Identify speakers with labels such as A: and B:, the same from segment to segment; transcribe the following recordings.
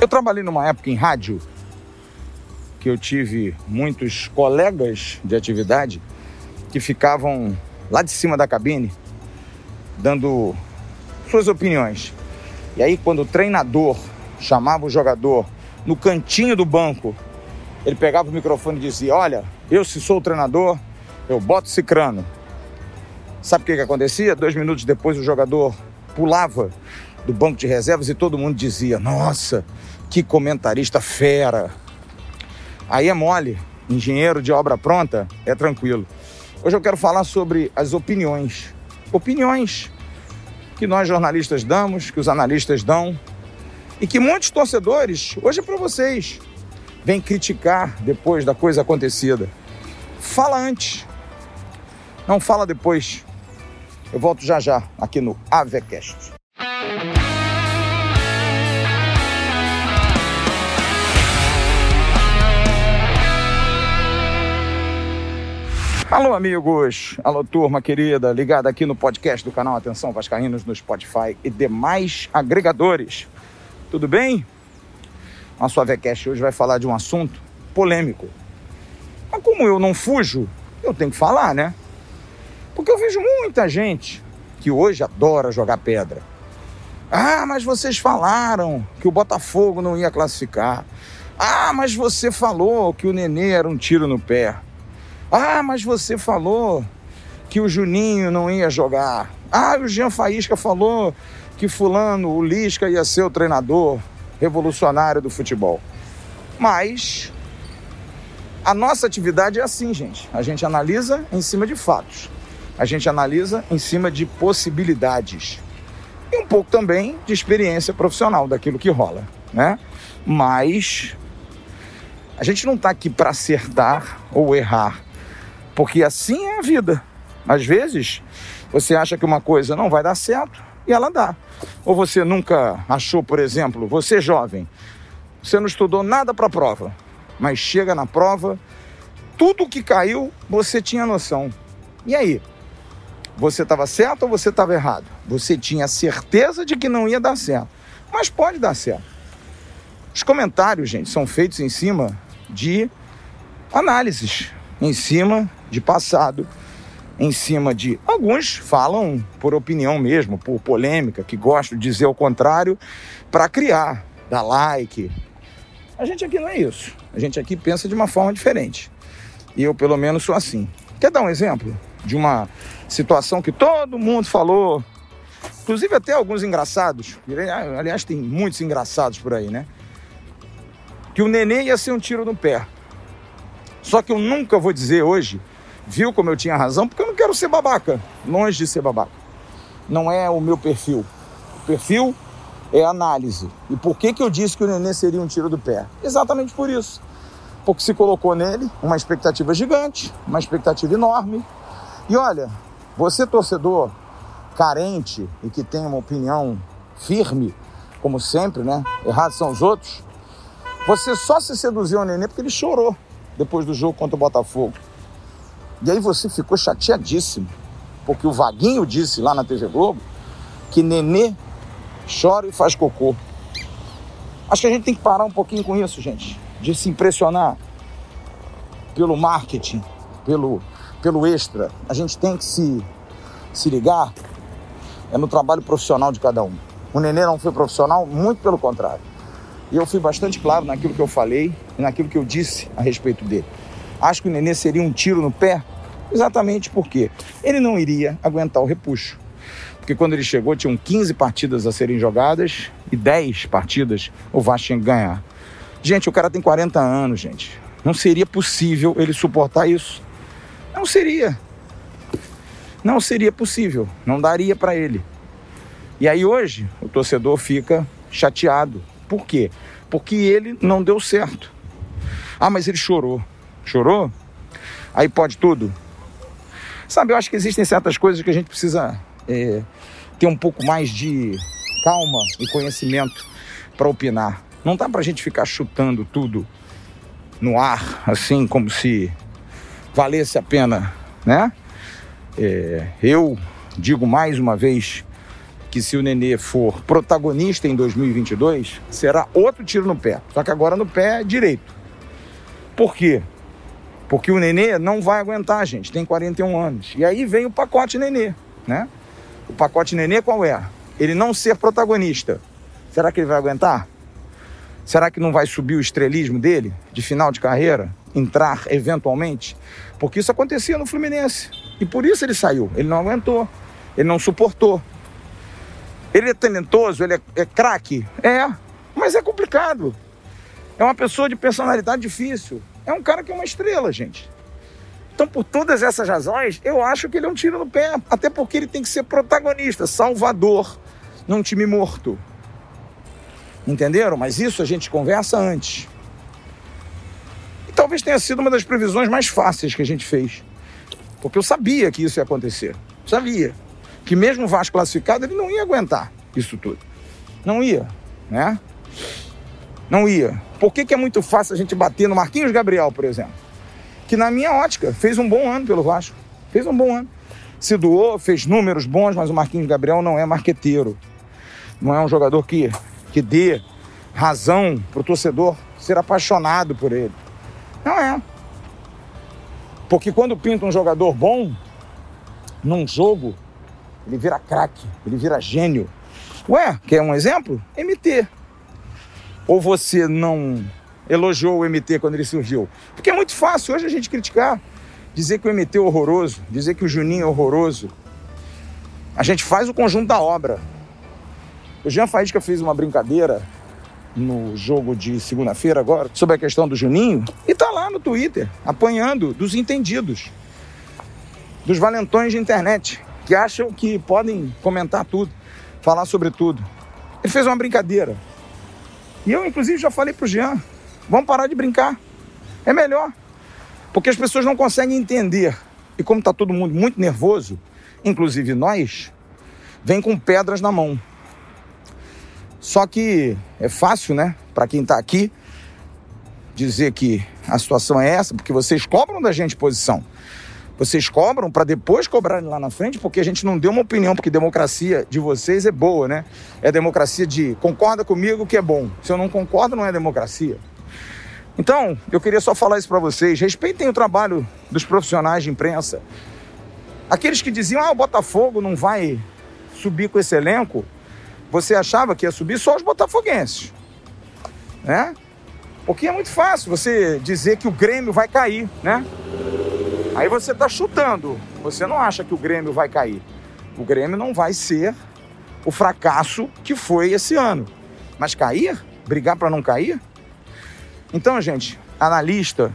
A: Eu trabalhei numa época em rádio que eu tive muitos colegas de atividade que ficavam lá de cima da cabine dando suas opiniões. E aí, quando o treinador chamava o jogador no cantinho do banco, ele pegava o microfone e dizia: Olha, eu se sou o treinador, eu boto cicrano. Sabe o que, que acontecia? Dois minutos depois o jogador pulava do banco de reservas e todo mundo dizia: Nossa, que comentarista fera! Aí é mole, engenheiro de obra pronta é tranquilo. Hoje eu quero falar sobre as opiniões. Opiniões que nós jornalistas damos, que os analistas dão e que muitos torcedores, hoje é para vocês, vêm criticar depois da coisa acontecida. Fala antes, não fala depois. Eu volto já já aqui no Avecast. Alô, amigos! Alô, turma querida, ligada aqui no podcast do canal Atenção Vascaínos no Spotify e demais agregadores. Tudo bem? Nosso AVCast hoje vai falar de um assunto polêmico. Mas como eu não fujo, eu tenho que falar, né? Porque eu vejo muita gente que hoje adora jogar pedra. Ah, mas vocês falaram que o Botafogo não ia classificar. Ah, mas você falou que o Nenê era um tiro no pé. Ah, mas você falou que o Juninho não ia jogar. Ah, o Jean Faísca falou que fulano, o Lisca ia ser o treinador revolucionário do futebol. Mas a nossa atividade é assim, gente. A gente analisa em cima de fatos. A gente analisa em cima de possibilidades. E um pouco também de experiência profissional daquilo que rola, né? Mas a gente não está aqui para acertar ou errar. Porque assim é a vida. Às vezes, você acha que uma coisa não vai dar certo e ela dá. Ou você nunca achou, por exemplo, você jovem, você não estudou nada para a prova, mas chega na prova, tudo que caiu, você tinha noção. E aí? Você estava certo ou você estava errado? Você tinha certeza de que não ia dar certo, mas pode dar certo. Os comentários, gente, são feitos em cima de análises, em cima de passado, em cima de. Alguns falam por opinião mesmo, por polêmica, que gostam de dizer o contrário, para criar, dar like. A gente aqui não é isso. A gente aqui pensa de uma forma diferente. E eu, pelo menos, sou assim. Quer dar um exemplo de uma situação que todo mundo falou, inclusive até alguns engraçados, aliás, tem muitos engraçados por aí, né? Que o neném ia ser um tiro no pé. Só que eu nunca vou dizer hoje, viu como eu tinha razão, porque eu não quero ser babaca, longe de ser babaca. Não é o meu perfil. O perfil é análise. E por que, que eu disse que o neném seria um tiro do pé? Exatamente por isso. Porque se colocou nele uma expectativa gigante, uma expectativa enorme. E olha, você torcedor carente e que tem uma opinião firme, como sempre, né? Errados são os outros. Você só se seduziu ao neném porque ele chorou depois do jogo contra o Botafogo. E aí você ficou chateadíssimo, porque o Vaguinho disse lá na TV Globo que Nenê chora e faz cocô. Acho que a gente tem que parar um pouquinho com isso, gente, de se impressionar pelo marketing, pelo, pelo extra. A gente tem que se, se ligar é no trabalho profissional de cada um. O Nenê não foi profissional, muito pelo contrário. E eu fui bastante claro naquilo que eu falei e naquilo que eu disse a respeito dele. Acho que o Nenê seria um tiro no pé, exatamente porque ele não iria aguentar o repuxo. Porque quando ele chegou, tinham 15 partidas a serem jogadas e 10 partidas o Vasco tinha que ganhar. Gente, o cara tem 40 anos, gente. Não seria possível ele suportar isso. Não seria. Não seria possível. Não daria para ele. E aí hoje o torcedor fica chateado, por quê? Porque ele não deu certo. Ah, mas ele chorou. Chorou? Aí pode tudo? Sabe, eu acho que existem certas coisas que a gente precisa é, ter um pouco mais de calma e conhecimento para opinar. Não dá para a gente ficar chutando tudo no ar, assim, como se valesse a pena, né? É, eu digo mais uma vez que se o Nenê for protagonista em 2022, será outro tiro no pé. Só que agora no pé direito. Por quê? Porque o Nenê não vai aguentar, gente. Tem 41 anos. E aí vem o pacote Nenê, né? O pacote Nenê qual é? Ele não ser protagonista. Será que ele vai aguentar? Será que não vai subir o estrelismo dele de final de carreira? Entrar eventualmente? Porque isso acontecia no Fluminense. E por isso ele saiu. Ele não aguentou. Ele não suportou. Ele é talentoso, ele é, é craque? É, mas é complicado. É uma pessoa de personalidade difícil. É um cara que é uma estrela, gente. Então, por todas essas razões, eu acho que ele é um tiro no pé. Até porque ele tem que ser protagonista, salvador, num time morto. Entenderam? Mas isso a gente conversa antes. E talvez tenha sido uma das previsões mais fáceis que a gente fez. Porque eu sabia que isso ia acontecer. Sabia que mesmo o Vasco classificado, ele não ia aguentar isso tudo. Não ia, né? Não ia. Por que, que é muito fácil a gente bater no Marquinhos Gabriel, por exemplo? Que na minha ótica fez um bom ano pelo Vasco. Fez um bom ano. Se doou, fez números bons, mas o Marquinhos Gabriel não é marqueteiro. Não é um jogador que, que dê razão para o torcedor ser apaixonado por ele. Não é. Porque quando pinta um jogador bom num jogo, ele vira craque, ele vira gênio. Ué, quer um exemplo? MT. Ou você não elogiou o MT quando ele surgiu? Porque é muito fácil hoje a gente criticar, dizer que o MT é horroroso, dizer que o Juninho é horroroso. A gente faz o conjunto da obra. O Jean Faísca fez uma brincadeira no jogo de segunda-feira agora sobre a questão do Juninho e tá lá no Twitter apanhando dos entendidos, dos valentões de internet que acham que podem comentar tudo, falar sobre tudo. Ele fez uma brincadeira. E eu, inclusive, já falei pro Jean: vamos parar de brincar. É melhor. Porque as pessoas não conseguem entender. E como está todo mundo muito nervoso, inclusive nós, vem com pedras na mão. Só que é fácil, né, para quem está aqui, dizer que a situação é essa, porque vocês cobram da gente posição. Vocês cobram para depois cobrarem lá na frente, porque a gente não deu uma opinião, porque democracia de vocês é boa, né? É democracia de concorda comigo que é bom. Se eu não concordo, não é democracia. Então, eu queria só falar isso para vocês. Respeitem o trabalho dos profissionais de imprensa. Aqueles que diziam, ah, o Botafogo não vai subir com esse elenco, você achava que ia subir só os botafoguenses, né? Porque é muito fácil você dizer que o Grêmio vai cair, né? Aí você está chutando. Você não acha que o Grêmio vai cair. O Grêmio não vai ser o fracasso que foi esse ano. Mas cair? Brigar para não cair? Então, gente, analista,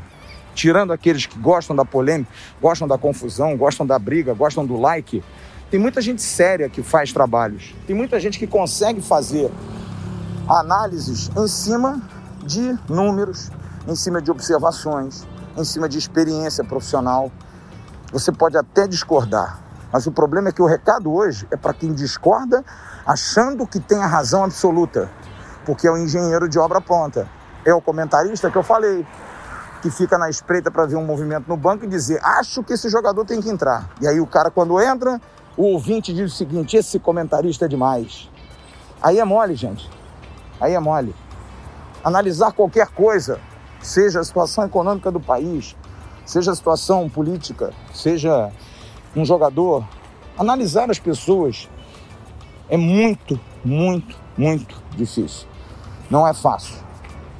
A: tirando aqueles que gostam da polêmica, gostam da confusão, gostam da briga, gostam do like, tem muita gente séria que faz trabalhos. Tem muita gente que consegue fazer análises em cima de números, em cima de observações, em cima de experiência profissional. Você pode até discordar, mas o problema é que o recado hoje é para quem discorda achando que tem a razão absoluta, porque é o engenheiro de obra pronta. É o comentarista que eu falei, que fica na espreita para ver um movimento no banco e dizer: acho que esse jogador tem que entrar. E aí o cara, quando entra, o ouvinte diz o seguinte: esse comentarista é demais. Aí é mole, gente. Aí é mole. Analisar qualquer coisa seja a situação econômica do país, seja a situação política, seja um jogador, analisar as pessoas é muito, muito, muito difícil. Não é fácil.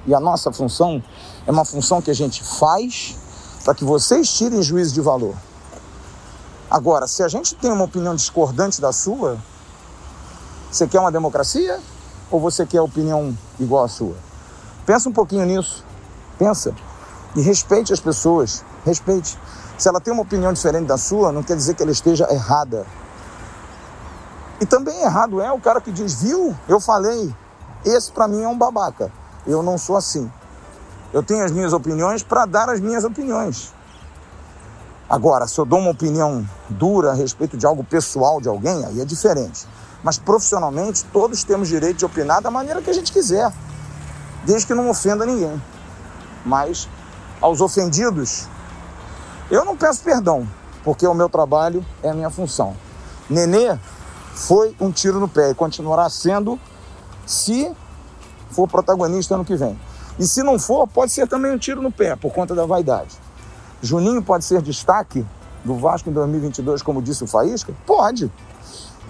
A: E a nossa função é uma função que a gente faz para que vocês tirem juízo de valor. Agora, se a gente tem uma opinião discordante da sua, você quer uma democracia ou você quer opinião igual à sua? Pensa um pouquinho nisso. Pensa. E respeite as pessoas. Respeite. Se ela tem uma opinião diferente da sua, não quer dizer que ela esteja errada. E também errado é o cara que diz, viu? Eu falei. Esse para mim é um babaca. Eu não sou assim. Eu tenho as minhas opiniões para dar as minhas opiniões. Agora, se eu dou uma opinião dura a respeito de algo pessoal de alguém, aí é diferente. Mas profissionalmente, todos temos direito de opinar da maneira que a gente quiser, desde que não ofenda ninguém. Mas aos ofendidos, eu não peço perdão, porque o meu trabalho é a minha função. Nenê foi um tiro no pé e continuará sendo se for protagonista ano que vem. E se não for, pode ser também um tiro no pé, por conta da vaidade. Juninho pode ser destaque do Vasco em 2022, como disse o Faísca? Pode.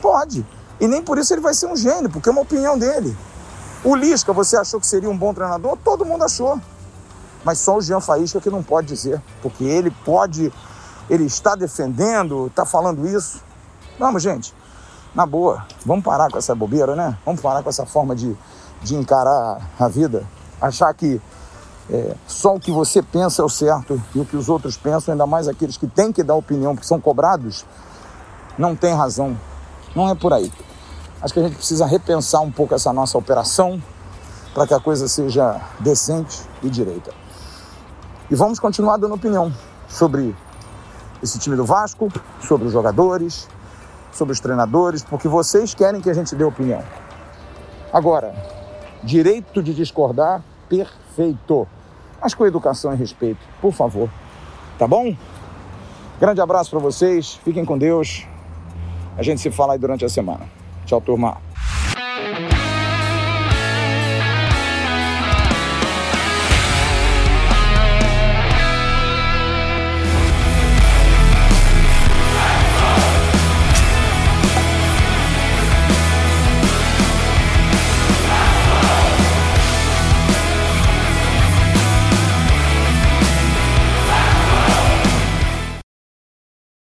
A: Pode. E nem por isso ele vai ser um gênio, porque é uma opinião dele. O Lisca, você achou que seria um bom treinador? Todo mundo achou. Mas só o Jean Faísca que não pode dizer, porque ele pode, ele está defendendo, está falando isso. Vamos, gente, na boa, vamos parar com essa bobeira, né? Vamos parar com essa forma de, de encarar a vida. Achar que é, só o que você pensa é o certo e o que os outros pensam, ainda mais aqueles que têm que dar opinião, porque são cobrados, não tem razão. Não é por aí. Acho que a gente precisa repensar um pouco essa nossa operação para que a coisa seja decente e direita. E vamos continuar dando opinião sobre esse time do Vasco, sobre os jogadores, sobre os treinadores, porque vocês querem que a gente dê opinião. Agora, direito de discordar, perfeito. Mas com educação e respeito, por favor. Tá bom? Grande abraço para vocês, fiquem com Deus. A gente se fala aí durante a semana. Tchau, turma.